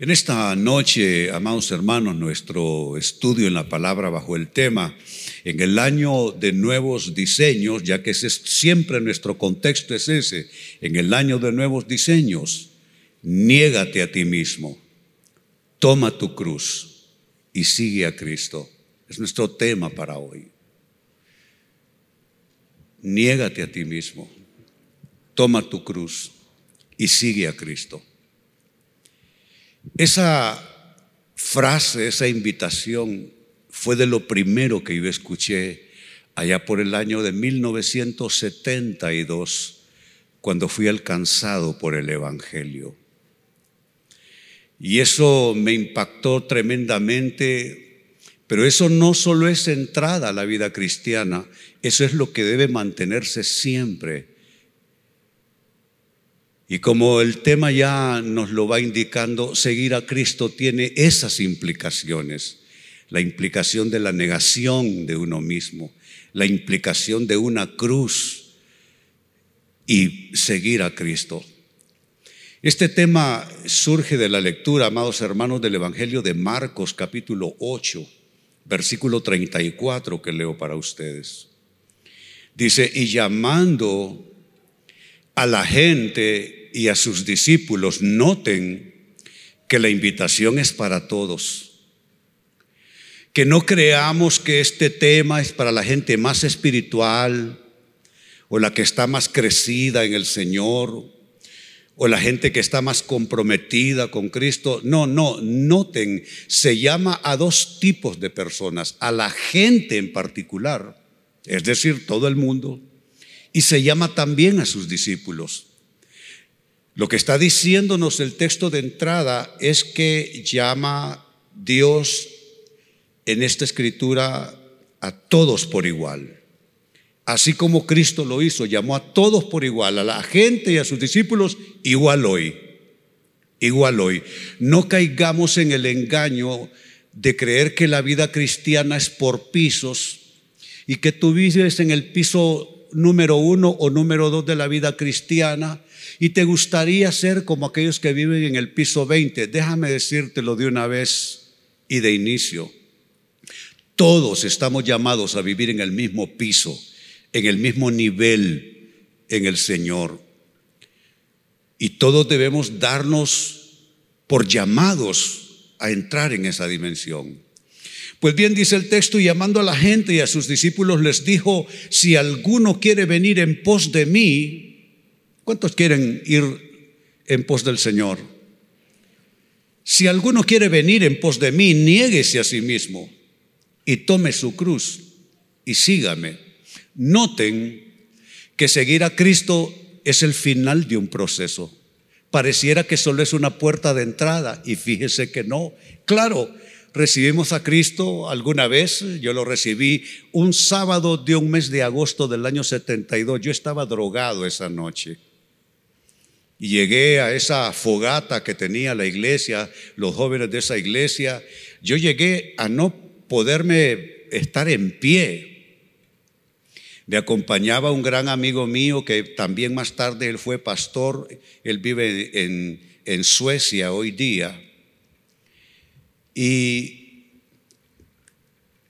En esta noche, amados hermanos, nuestro estudio en la palabra bajo el tema, en el año de nuevos diseños, ya que ese es siempre nuestro contexto es ese, en el año de nuevos diseños, niégate a ti mismo, toma tu cruz y sigue a Cristo. Es nuestro tema para hoy. Niégate a ti mismo, toma tu cruz y sigue a Cristo. Esa frase, esa invitación fue de lo primero que yo escuché allá por el año de 1972, cuando fui alcanzado por el Evangelio. Y eso me impactó tremendamente, pero eso no solo es entrada a la vida cristiana, eso es lo que debe mantenerse siempre y como el tema ya nos lo va indicando, seguir a Cristo tiene esas implicaciones. La implicación de la negación de uno mismo, la implicación de una cruz y seguir a Cristo. Este tema surge de la lectura, amados hermanos, del Evangelio de Marcos capítulo 8, versículo 34 que leo para ustedes. Dice, y llamando a la gente y a sus discípulos, noten que la invitación es para todos. Que no creamos que este tema es para la gente más espiritual o la que está más crecida en el Señor o la gente que está más comprometida con Cristo. No, no, noten, se llama a dos tipos de personas, a la gente en particular, es decir, todo el mundo, y se llama también a sus discípulos. Lo que está diciéndonos el texto de entrada es que llama Dios en esta escritura a todos por igual. Así como Cristo lo hizo, llamó a todos por igual, a la gente y a sus discípulos igual hoy. Igual hoy. No caigamos en el engaño de creer que la vida cristiana es por pisos y que tú vives en el piso número uno o número dos de la vida cristiana y te gustaría ser como aquellos que viven en el piso 20. Déjame decírtelo de una vez y de inicio. Todos estamos llamados a vivir en el mismo piso, en el mismo nivel en el Señor. Y todos debemos darnos por llamados a entrar en esa dimensión. Pues bien, dice el texto, y llamando a la gente y a sus discípulos les dijo, si alguno quiere venir en pos de mí, ¿cuántos quieren ir en pos del Señor? Si alguno quiere venir en pos de mí, niéguese a sí mismo y tome su cruz y sígame. Noten que seguir a Cristo es el final de un proceso. Pareciera que solo es una puerta de entrada y fíjese que no. Claro, recibimos a Cristo alguna vez. Yo lo recibí un sábado de un mes de agosto del año 72. Yo estaba drogado esa noche. Y llegué a esa fogata que tenía la iglesia, los jóvenes de esa iglesia. Yo llegué a no poderme estar en pie. Me acompañaba un gran amigo mío que también más tarde él fue pastor. Él vive en, en Suecia hoy día. Y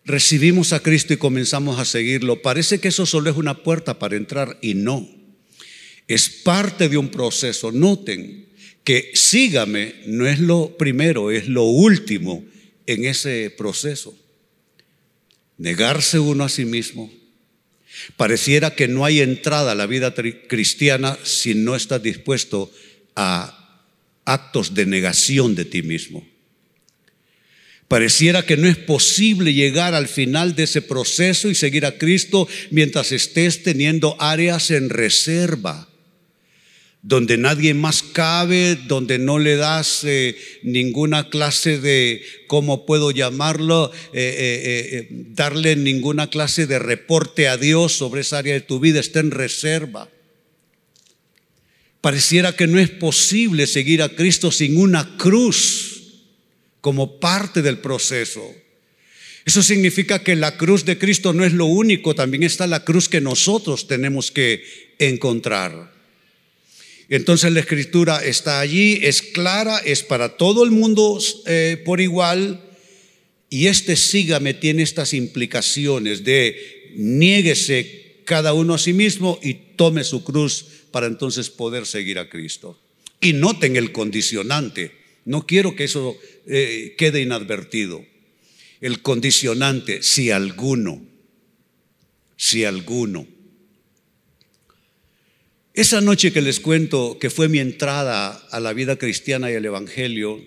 recibimos a Cristo y comenzamos a seguirlo. Parece que eso solo es una puerta para entrar y no. Es parte de un proceso. Noten que sígame no es lo primero, es lo último en ese proceso. Negarse uno a sí mismo. Pareciera que no hay entrada a la vida cristiana si no estás dispuesto a actos de negación de ti mismo. Pareciera que no es posible llegar al final de ese proceso y seguir a Cristo mientras estés teniendo áreas en reserva, donde nadie más cabe, donde no le das eh, ninguna clase de, ¿cómo puedo llamarlo? Eh, eh, darle ninguna clase de reporte a Dios sobre esa área de tu vida, está en reserva. Pareciera que no es posible seguir a Cristo sin una cruz como parte del proceso. Eso significa que la cruz de Cristo no es lo único, también está la cruz que nosotros tenemos que encontrar. Entonces la escritura está allí, es clara, es para todo el mundo eh, por igual. Y este sígame tiene estas implicaciones de niéguese cada uno a sí mismo y tome su cruz para entonces poder seguir a Cristo. Y noten el condicionante. No quiero que eso eh, quede inadvertido. El condicionante, si alguno, si alguno. Esa noche que les cuento que fue mi entrada a la vida cristiana y al Evangelio,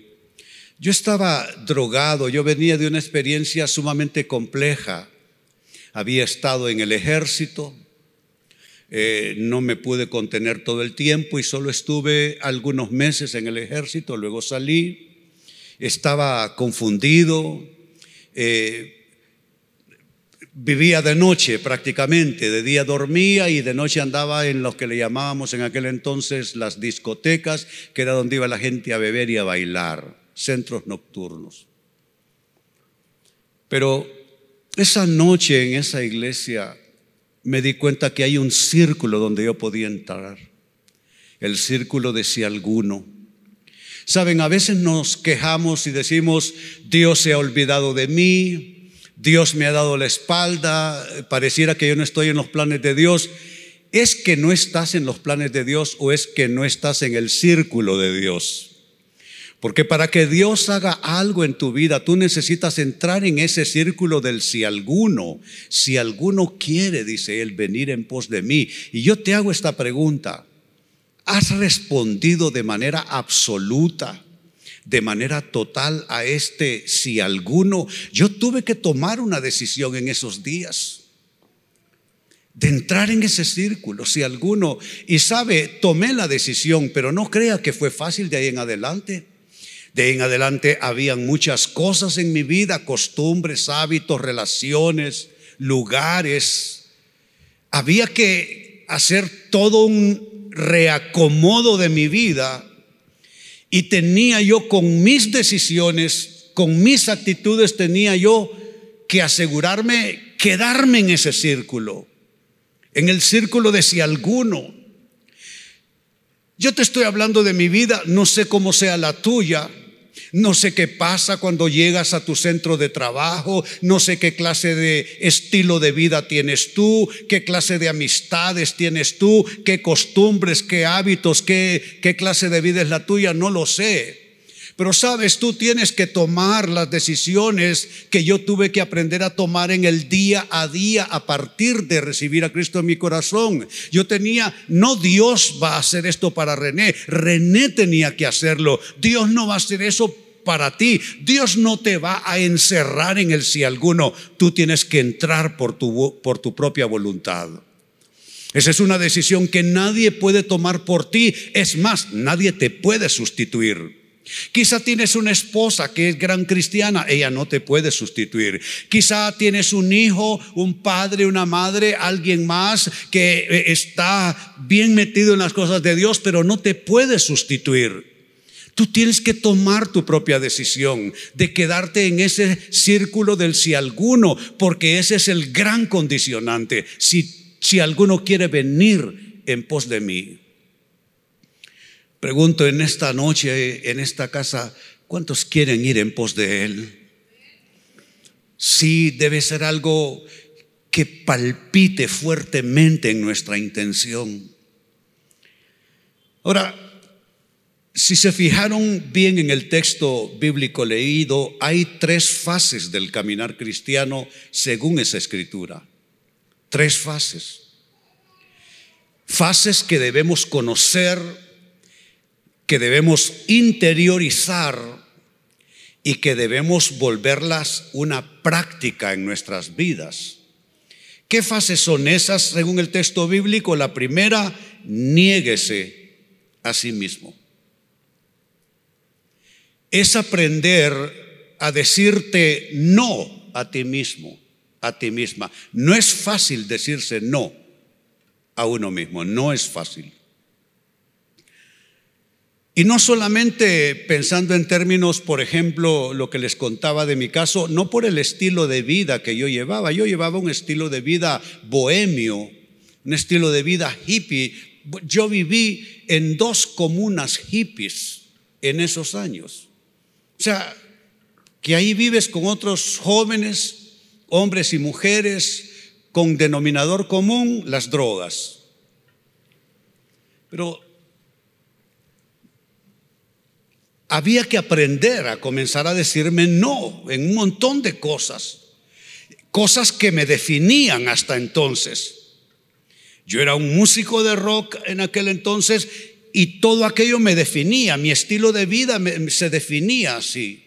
yo estaba drogado, yo venía de una experiencia sumamente compleja. Había estado en el ejército, eh, no me pude contener todo el tiempo y solo estuve algunos meses en el ejército, luego salí, estaba confundido, eh, vivía de noche prácticamente, de día dormía y de noche andaba en lo que le llamábamos en aquel entonces las discotecas, que era donde iba la gente a beber y a bailar, centros nocturnos. Pero esa noche en esa iglesia me di cuenta que hay un círculo donde yo podía entrar. El círculo de si alguno. Saben, a veces nos quejamos y decimos, Dios se ha olvidado de mí, Dios me ha dado la espalda, pareciera que yo no estoy en los planes de Dios. ¿Es que no estás en los planes de Dios o es que no estás en el círculo de Dios? Porque para que Dios haga algo en tu vida, tú necesitas entrar en ese círculo del si alguno, si alguno quiere, dice él, venir en pos de mí. Y yo te hago esta pregunta. ¿Has respondido de manera absoluta, de manera total a este si alguno? Yo tuve que tomar una decisión en esos días de entrar en ese círculo, si alguno, y sabe, tomé la decisión, pero no crea que fue fácil de ahí en adelante. De en adelante habían muchas cosas en mi vida, costumbres, hábitos, relaciones, lugares. Había que hacer todo un reacomodo de mi vida y tenía yo con mis decisiones, con mis actitudes, tenía yo que asegurarme quedarme en ese círculo, en el círculo de si alguno. Yo te estoy hablando de mi vida, no sé cómo sea la tuya, no sé qué pasa cuando llegas a tu centro de trabajo, no sé qué clase de estilo de vida tienes tú, qué clase de amistades tienes tú, qué costumbres, qué hábitos, qué, qué clase de vida es la tuya, no lo sé. Pero sabes, tú tienes que tomar las decisiones que yo tuve que aprender a tomar en el día a día a partir de recibir a Cristo en mi corazón. Yo tenía, no Dios va a hacer esto para René, René tenía que hacerlo. Dios no va a hacer eso para ti. Dios no te va a encerrar en el si alguno. Tú tienes que entrar por tu, por tu propia voluntad. Esa es una decisión que nadie puede tomar por ti. Es más, nadie te puede sustituir. Quizá tienes una esposa que es gran cristiana, ella no te puede sustituir. Quizá tienes un hijo, un padre, una madre, alguien más que eh, está bien metido en las cosas de Dios, pero no te puede sustituir. Tú tienes que tomar tu propia decisión de quedarte en ese círculo del si alguno, porque ese es el gran condicionante. Si, si alguno quiere venir en pos de mí. Pregunto en esta noche, en esta casa, ¿cuántos quieren ir en pos de Él? Sí, debe ser algo que palpite fuertemente en nuestra intención. Ahora, si se fijaron bien en el texto bíblico leído, hay tres fases del caminar cristiano según esa escritura. Tres fases. Fases que debemos conocer, que debemos interiorizar y que debemos volverlas una práctica en nuestras vidas. ¿Qué fases son esas según el texto bíblico? La primera, niéguese a sí mismo. Es aprender a decirte no a ti mismo, a ti misma. No es fácil decirse no a uno mismo, no es fácil. Y no solamente pensando en términos, por ejemplo, lo que les contaba de mi caso, no por el estilo de vida que yo llevaba, yo llevaba un estilo de vida bohemio, un estilo de vida hippie, Yo viví en dos comunas hippies en esos años. O sea, que ahí vives con otros jóvenes, hombres y mujeres, con denominador común las drogas. Pero había que aprender a comenzar a decirme no en un montón de cosas, cosas que me definían hasta entonces. Yo era un músico de rock en aquel entonces y todo aquello me definía, mi estilo de vida se definía así.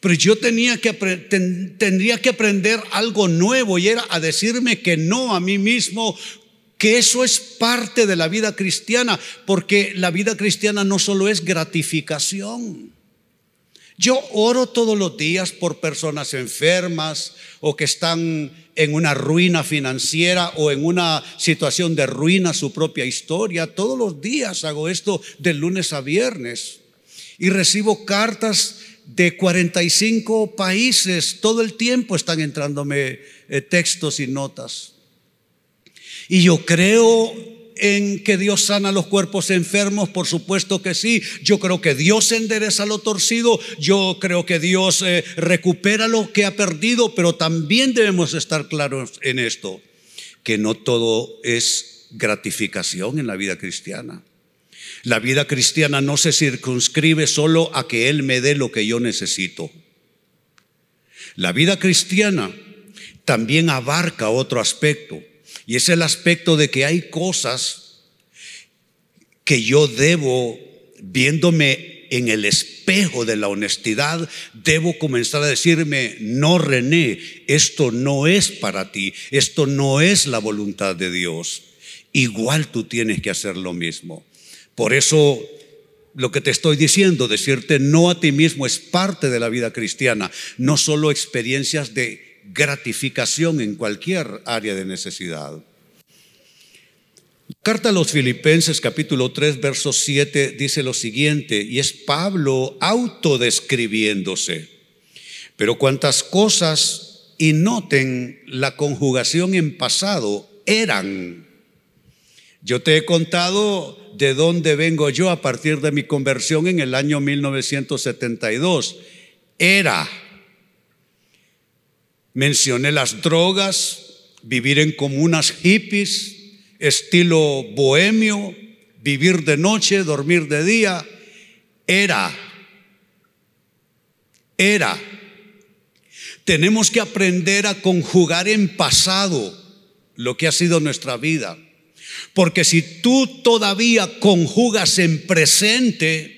Pero yo tenía tendría que aprender algo nuevo y era a decirme que no a mí mismo que eso es parte de la vida cristiana, porque la vida cristiana no solo es gratificación. Yo oro todos los días por personas enfermas o que están en una ruina financiera o en una situación de ruina su propia historia. Todos los días hago esto de lunes a viernes y recibo cartas de 45 países. Todo el tiempo están entrándome eh, textos y notas. Y yo creo en que Dios sana los cuerpos enfermos, por supuesto que sí. Yo creo que Dios endereza lo torcido, yo creo que Dios eh, recupera lo que ha perdido, pero también debemos estar claros en esto, que no todo es gratificación en la vida cristiana. La vida cristiana no se circunscribe solo a que Él me dé lo que yo necesito. La vida cristiana también abarca otro aspecto y es el aspecto de que hay cosas que yo debo, viéndome en el espejo de la honestidad, debo comenzar a decirme, no René, esto no es para ti, esto no es la voluntad de Dios. Igual tú tienes que hacer lo mismo. Por eso lo que te estoy diciendo, decirte no a ti mismo es parte de la vida cristiana, no solo experiencias de gratificación en cualquier área de necesidad. Carta a los Filipenses capítulo 3 verso 7 dice lo siguiente, y es Pablo autodescribiéndose. Pero cuantas cosas, y noten la conjugación en pasado, eran. Yo te he contado de dónde vengo yo a partir de mi conversión en el año 1972. Era Mencioné las drogas, vivir en comunas hippies, estilo bohemio, vivir de noche, dormir de día. Era, era. Tenemos que aprender a conjugar en pasado lo que ha sido nuestra vida. Porque si tú todavía conjugas en presente,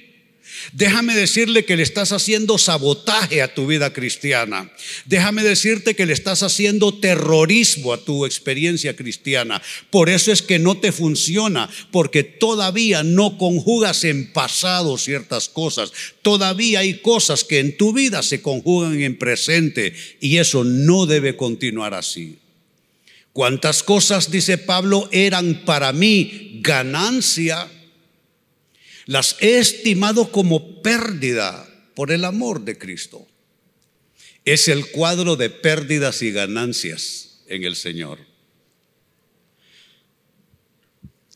Déjame decirle que le estás haciendo sabotaje a tu vida cristiana. Déjame decirte que le estás haciendo terrorismo a tu experiencia cristiana. Por eso es que no te funciona, porque todavía no conjugas en pasado ciertas cosas. Todavía hay cosas que en tu vida se conjugan en presente y eso no debe continuar así. ¿Cuántas cosas, dice Pablo, eran para mí ganancia? Las he estimado como pérdida por el amor de Cristo. Es el cuadro de pérdidas y ganancias en el Señor.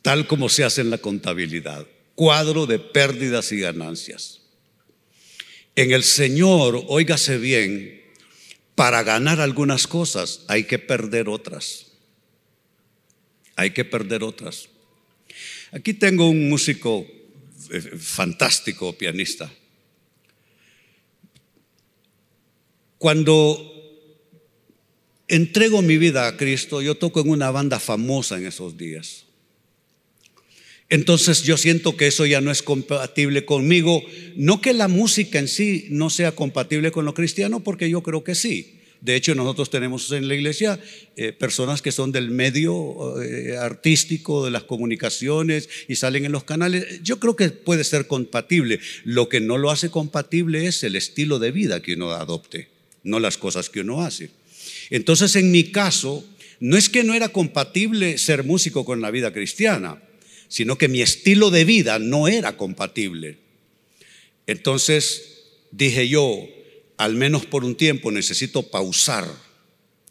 Tal como se hace en la contabilidad. Cuadro de pérdidas y ganancias. En el Señor, óigase bien, para ganar algunas cosas hay que perder otras. Hay que perder otras. Aquí tengo un músico fantástico pianista. Cuando entrego mi vida a Cristo, yo toco en una banda famosa en esos días. Entonces yo siento que eso ya no es compatible conmigo. No que la música en sí no sea compatible con lo cristiano, porque yo creo que sí. De hecho, nosotros tenemos en la iglesia eh, personas que son del medio eh, artístico, de las comunicaciones y salen en los canales. Yo creo que puede ser compatible. Lo que no lo hace compatible es el estilo de vida que uno adopte, no las cosas que uno hace. Entonces, en mi caso, no es que no era compatible ser músico con la vida cristiana, sino que mi estilo de vida no era compatible. Entonces dije yo, al menos por un tiempo, necesito pausar.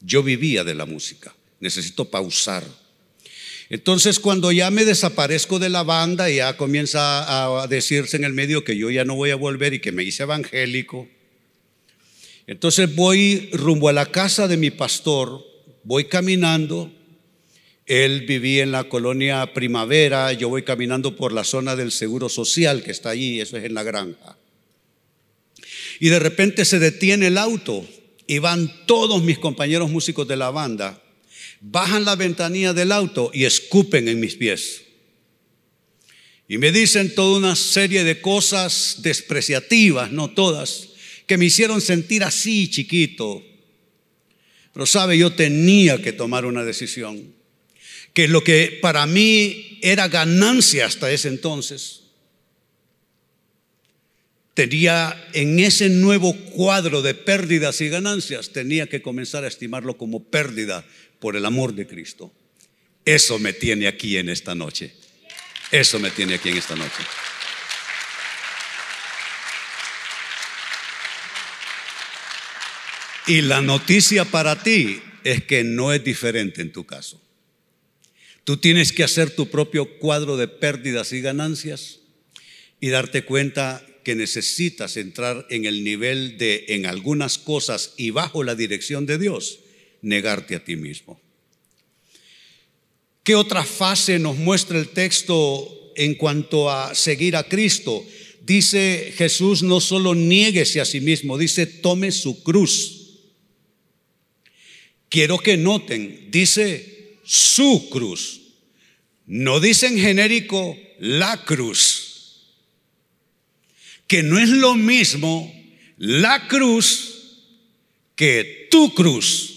Yo vivía de la música, necesito pausar. Entonces cuando ya me desaparezco de la banda ya comienza a decirse en el medio que yo ya no voy a volver y que me hice evangélico, entonces voy rumbo a la casa de mi pastor, voy caminando, él vivía en la colonia Primavera, yo voy caminando por la zona del Seguro Social que está allí, eso es en la granja. Y de repente se detiene el auto y van todos mis compañeros músicos de la banda, bajan la ventanilla del auto y escupen en mis pies. Y me dicen toda una serie de cosas despreciativas, no todas, que me hicieron sentir así chiquito. Pero sabe, yo tenía que tomar una decisión, que lo que para mí era ganancia hasta ese entonces, tenía en ese nuevo cuadro de pérdidas y ganancias, tenía que comenzar a estimarlo como pérdida por el amor de Cristo. Eso me tiene aquí en esta noche. Eso me tiene aquí en esta noche. Y la noticia para ti es que no es diferente en tu caso. Tú tienes que hacer tu propio cuadro de pérdidas y ganancias y darte cuenta que necesitas entrar en el nivel de, en algunas cosas y bajo la dirección de Dios, negarte a ti mismo. ¿Qué otra fase nos muestra el texto en cuanto a seguir a Cristo? Dice Jesús, no solo niéguese a sí mismo, dice tome su cruz. Quiero que noten, dice su cruz. No dice en genérico la cruz. Que no es lo mismo la cruz que tu cruz.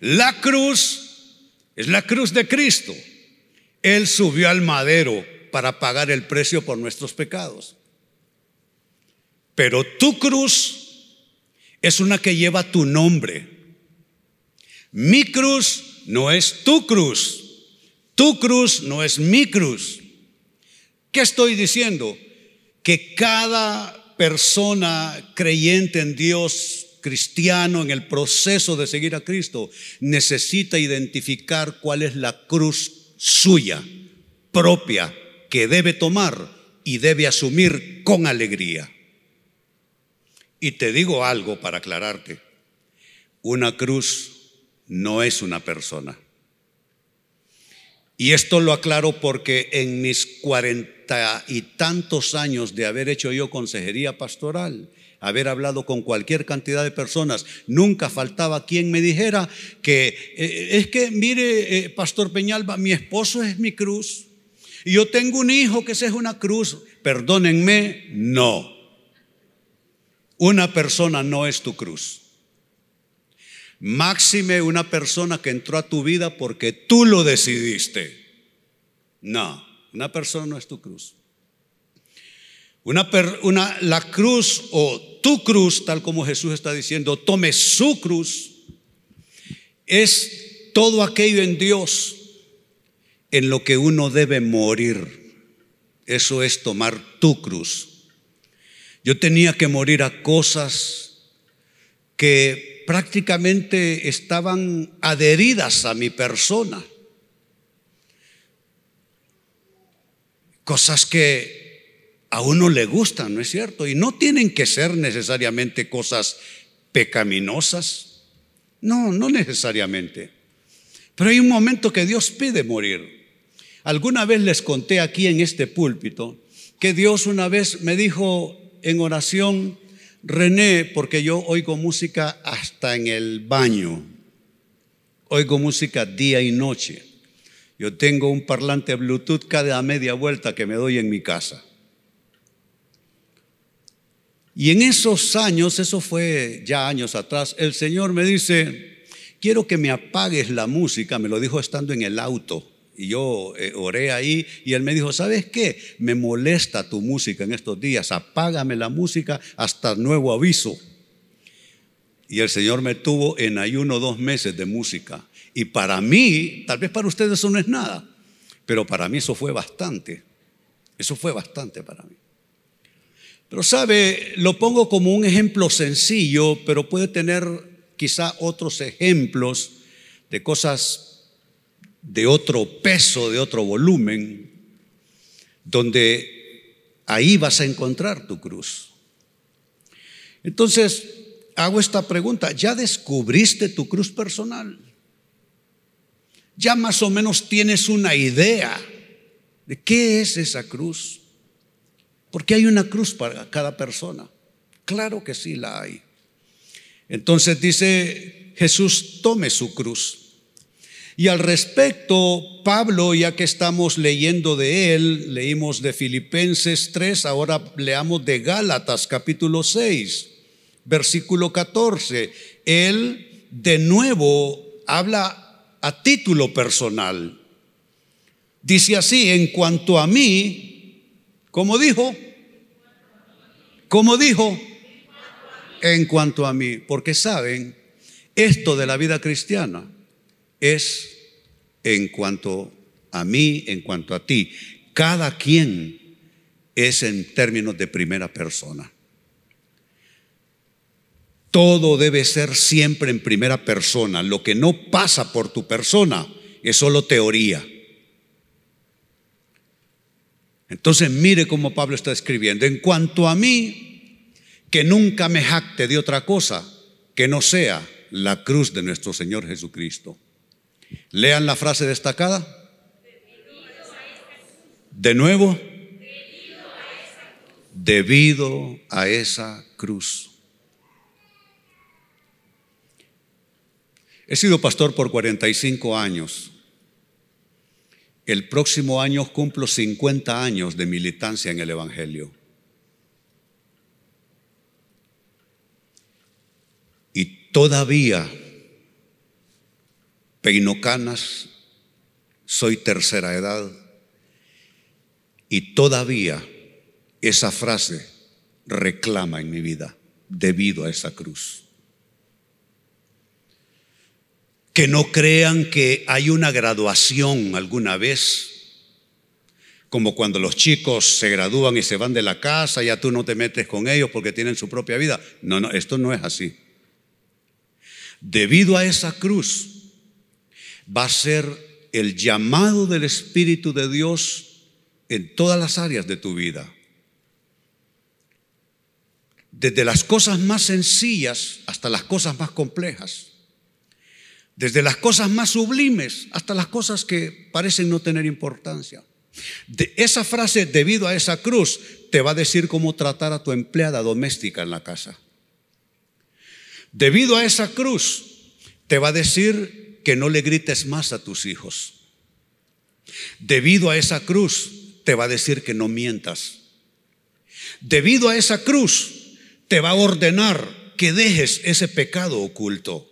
La cruz es la cruz de Cristo. Él subió al madero para pagar el precio por nuestros pecados. Pero tu cruz es una que lleva tu nombre. Mi cruz no es tu cruz. Tu cruz no es mi cruz. ¿Qué estoy diciendo? Que cada persona creyente en Dios, cristiano, en el proceso de seguir a Cristo, necesita identificar cuál es la cruz suya, propia, que debe tomar y debe asumir con alegría. Y te digo algo para aclararte. Una cruz no es una persona. Y esto lo aclaro porque en mis y tantos años de haber hecho yo consejería pastoral, haber hablado con cualquier cantidad de personas, nunca faltaba quien me dijera que eh, es que, mire, eh, Pastor Peñalba, mi esposo es mi cruz. Y yo tengo un hijo que ese es una cruz. Perdónenme, no. Una persona no es tu cruz. Máxime una persona que entró a tu vida porque tú lo decidiste. No, una persona no es tu cruz. Una, una, la cruz o tu cruz, tal como Jesús está diciendo, tome su cruz, es todo aquello en Dios en lo que uno debe morir. Eso es tomar tu cruz. Yo tenía que morir a cosas que prácticamente estaban adheridas a mi persona. Cosas que a uno le gustan, ¿no es cierto? Y no tienen que ser necesariamente cosas pecaminosas. No, no necesariamente. Pero hay un momento que Dios pide morir. Alguna vez les conté aquí en este púlpito que Dios una vez me dijo en oración, René, porque yo oigo música hasta en el baño. Oigo música día y noche. Yo tengo un parlante Bluetooth cada media vuelta que me doy en mi casa. Y en esos años, eso fue ya años atrás, el Señor me dice, quiero que me apagues la música, me lo dijo estando en el auto. Y yo eh, oré ahí y él me dijo, ¿sabes qué? Me molesta tu música en estos días, apágame la música hasta nuevo aviso. Y el Señor me tuvo en ayuno dos meses de música. Y para mí, tal vez para ustedes eso no es nada, pero para mí eso fue bastante. Eso fue bastante para mí. Pero sabe, lo pongo como un ejemplo sencillo, pero puede tener quizá otros ejemplos de cosas de otro peso, de otro volumen, donde ahí vas a encontrar tu cruz. Entonces, hago esta pregunta, ¿ya descubriste tu cruz personal? ¿Ya más o menos tienes una idea de qué es esa cruz? Porque hay una cruz para cada persona. Claro que sí la hay. Entonces dice Jesús, tome su cruz. Y al respecto, Pablo, ya que estamos leyendo de él, leímos de Filipenses 3, ahora leamos de Gálatas capítulo 6, versículo 14. Él de nuevo habla a título personal. Dice así, en cuanto a mí, ¿cómo dijo? ¿Cómo dijo? En cuanto a mí, porque saben, esto de la vida cristiana es en cuanto a mí, en cuanto a ti. Cada quien es en términos de primera persona. Todo debe ser siempre en primera persona. Lo que no pasa por tu persona es solo teoría. Entonces mire cómo Pablo está escribiendo. En cuanto a mí, que nunca me jacte de otra cosa que no sea la cruz de nuestro Señor Jesucristo. Lean la frase destacada. De nuevo. Debido a esa cruz. He sido pastor por 45 años. El próximo año cumplo 50 años de militancia en el Evangelio. Y todavía peino canas, soy tercera edad y todavía esa frase reclama en mi vida debido a esa cruz. Que no crean que hay una graduación alguna vez, como cuando los chicos se gradúan y se van de la casa, ya tú no te metes con ellos porque tienen su propia vida. No, no, esto no es así. Debido a esa cruz, va a ser el llamado del Espíritu de Dios en todas las áreas de tu vida. Desde las cosas más sencillas hasta las cosas más complejas. Desde las cosas más sublimes hasta las cosas que parecen no tener importancia. De esa frase, debido a esa cruz, te va a decir cómo tratar a tu empleada doméstica en la casa. Debido a esa cruz, te va a decir que no le grites más a tus hijos. Debido a esa cruz, te va a decir que no mientas. Debido a esa cruz, te va a ordenar que dejes ese pecado oculto.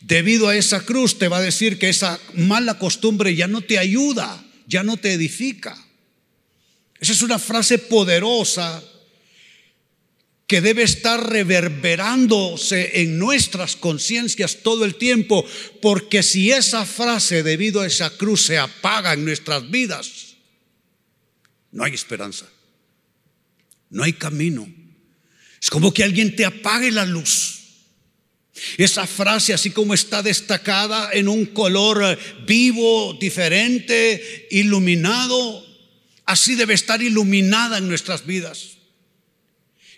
Debido a esa cruz, te va a decir que esa mala costumbre ya no te ayuda, ya no te edifica. Esa es una frase poderosa que debe estar reverberándose en nuestras conciencias todo el tiempo, porque si esa frase debido a esa cruz se apaga en nuestras vidas, no hay esperanza, no hay camino. Es como que alguien te apague la luz. Esa frase, así como está destacada en un color vivo, diferente, iluminado, así debe estar iluminada en nuestras vidas.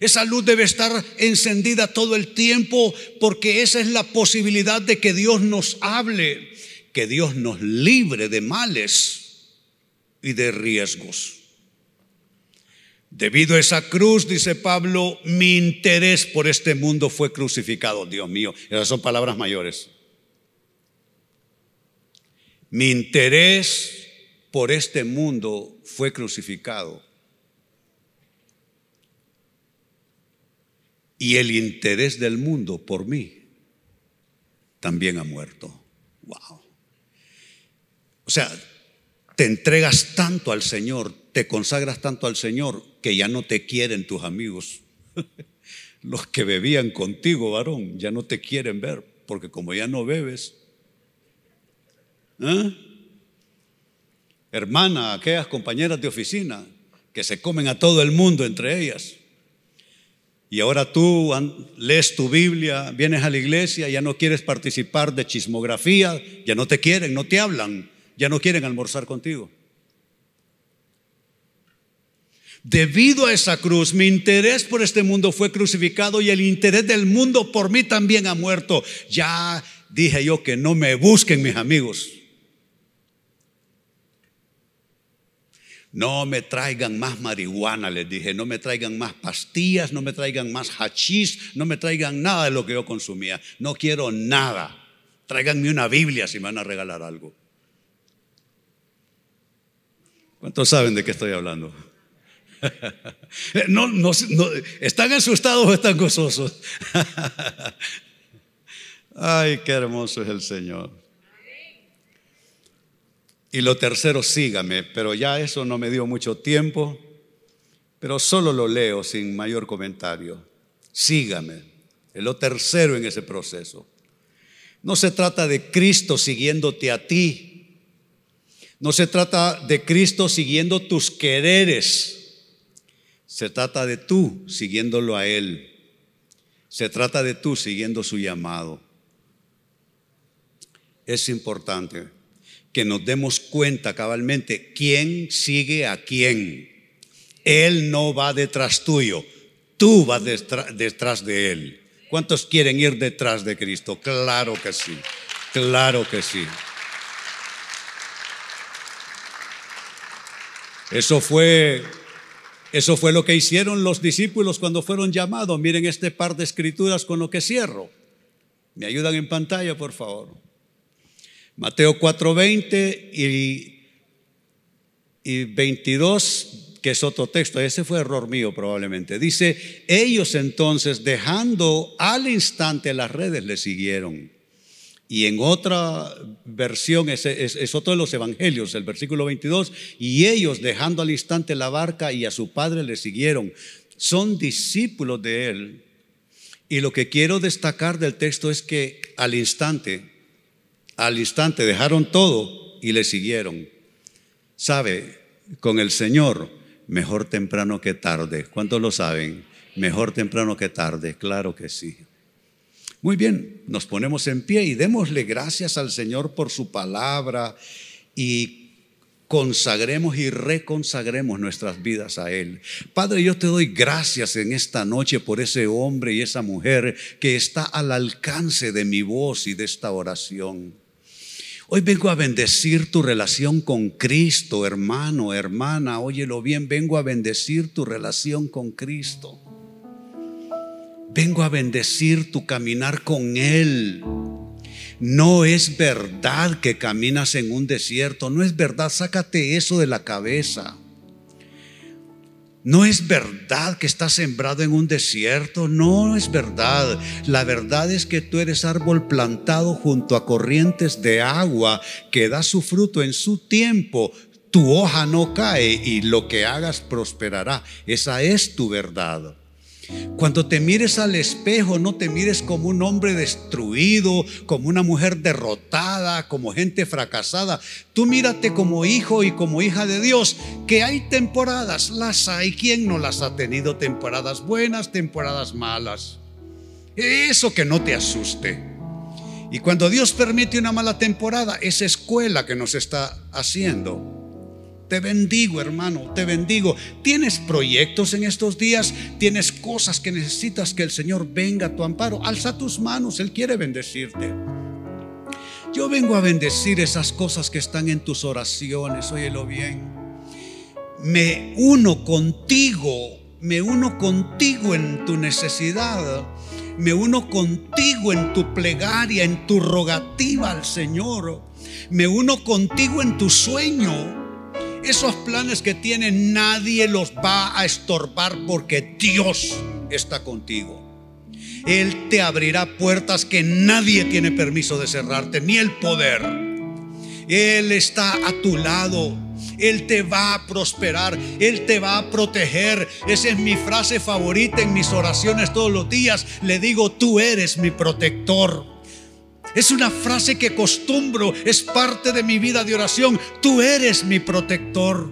Esa luz debe estar encendida todo el tiempo porque esa es la posibilidad de que Dios nos hable, que Dios nos libre de males y de riesgos. Debido a esa cruz, dice Pablo, mi interés por este mundo fue crucificado. Dios mío, esas son palabras mayores. Mi interés por este mundo fue crucificado. y el interés del mundo por mí también ha muerto. Wow. O sea, te entregas tanto al Señor, te consagras tanto al Señor que ya no te quieren tus amigos. Los que bebían contigo, varón, ya no te quieren ver, porque como ya no bebes, ¿eh? hermana, aquellas compañeras de oficina que se comen a todo el mundo entre ellas, Y ahora tú lees tu Biblia, vienes a la iglesia, ya no quieres participar de chismografía, ya no te quieren, no te hablan, ya no quieren almorzar contigo. Debido a esa cruz, mi interés por este mundo fue crucificado y el interés del mundo por mí también ha muerto. Ya dije yo que no me busquen mis amigos. No me traigan más marihuana, les dije, no me traigan más pastillas, no me traigan más hachís, no me traigan nada de lo que yo consumía. No quiero nada. Tráiganme una Biblia si me van a regalar algo. ¿Cuántos saben de qué estoy hablando? no, no, ¿Están asustados o están gozosos? Ay, qué hermoso es el Señor. Y lo tercero, sígame, pero ya eso no me dio mucho tiempo, pero solo lo leo sin mayor comentario. Sígame. Es lo tercero en ese proceso. No se trata de Cristo siguiéndote a ti. No se trata de Cristo siguiendo tus quereres. Se trata de tú siguiéndolo a Él. Se trata de tú siguiendo su llamado. Es importante que nos demos cuenta cabalmente quién sigue a quién. Él no va detrás tuyo, tú vas detrás de Él. ¿Cuántos quieren ir detrás de Cristo? Claro que sí, claro que sí. Eso fue, eso fue lo que hicieron los discípulos cuando fueron llamados. Miren este par de escrituras con lo que cierro. ¿Me ayudan en pantalla, por favor? Mateo 4:20 y, y 22, que es otro texto, ese fue error mío probablemente. Dice, ellos entonces dejando al instante las redes le siguieron. Y en otra versión, es, es, otro de los evangelios, el versículo 22, y ellos dejando al instante la barca y a su padre le siguieron. Son discípulos de él. Y lo que quiero destacar del texto es que al instante al instante dejaron todo y le siguieron. ¿Sabe? Con el Señor, mejor temprano que tarde. ¿Cuántos lo saben? Mejor temprano que tarde, claro que sí. Muy bien, nos ponemos en pie y démosle gracias al Señor por su palabra y consagremos y reconsagremos nuestras vidas a Él. Padre, yo te doy gracias en esta noche por ese hombre y esa mujer que está al alcance de mi voz y de esta oración. Hoy vengo a bendecir tu relación con Cristo, hermano, hermana, óyelo bien, vengo a bendecir tu relación con Cristo. Vengo a bendecir tu caminar con Él. No es verdad que caminas en un desierto, no es verdad, sácate eso de la cabeza. No es verdad que estás sembrado en un desierto, no es verdad. La verdad es que tú eres árbol plantado junto a corrientes de agua que da su fruto en su tiempo. Tu hoja no cae y lo que hagas prosperará. Esa es tu verdad. Cuando te mires al espejo, no te mires como un hombre destruido, como una mujer derrotada, como gente fracasada. Tú mírate como hijo y como hija de Dios, que hay temporadas, las hay. ¿Quién no las ha tenido? Temporadas buenas, temporadas malas. Eso que no te asuste. Y cuando Dios permite una mala temporada, esa escuela que nos está haciendo te bendigo, hermano, te bendigo. ¿Tienes proyectos en estos días? ¿Tienes cosas que necesitas que el Señor venga a tu amparo? Alza tus manos, Él quiere bendecirte. Yo vengo a bendecir esas cosas que están en tus oraciones, óyelo bien. Me uno contigo, me uno contigo en tu necesidad, me uno contigo en tu plegaria, en tu rogativa al Señor, me uno contigo en tu sueño, esos planes que tienen nadie los va a estorbar porque Dios está contigo. Él te abrirá puertas que nadie tiene permiso de cerrarte, ni el poder. Él está a tu lado. Él te va a prosperar, Él te va a proteger. Esa es mi frase favorita en mis oraciones todos los días. Le digo, tú eres mi protector. Es una frase que costumbro, es parte de mi vida de oración. Tú eres mi protector.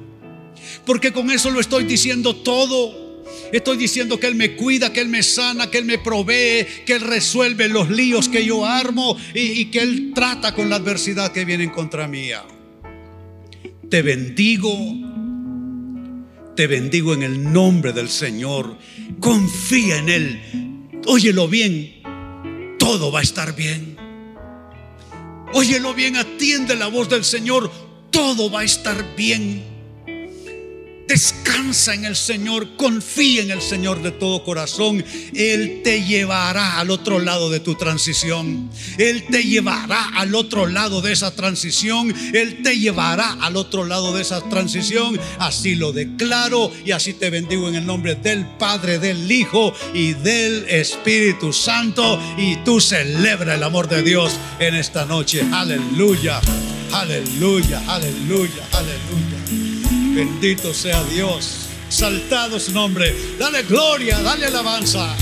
Porque con eso lo estoy diciendo todo. Estoy diciendo que Él me cuida, que Él me sana, que Él me provee, que Él resuelve los líos que yo armo y, que Él trata con la adversidad que viene en contra mía. Te bendigo, te bendigo en el nombre del Señor. Confía en Él. Óyelo bien, todo va a estar bien. Óyelo bien, atiende la voz del Señor, todo va a estar bien. Descansa en el Señor, confía en el Señor de todo corazón. Él te llevará al otro lado de tu transición. Él te llevará al otro lado de esa transición. Él te llevará al otro lado de esa transición. Así lo declaro y así te bendigo en el nombre del Padre, del Hijo y del Espíritu Santo. Y tú celebra el amor de Dios en esta noche. Aleluya, aleluya, aleluya, aleluya. Bendito sea Dios. Saltado su nombre. Dale gloria, dale alabanza.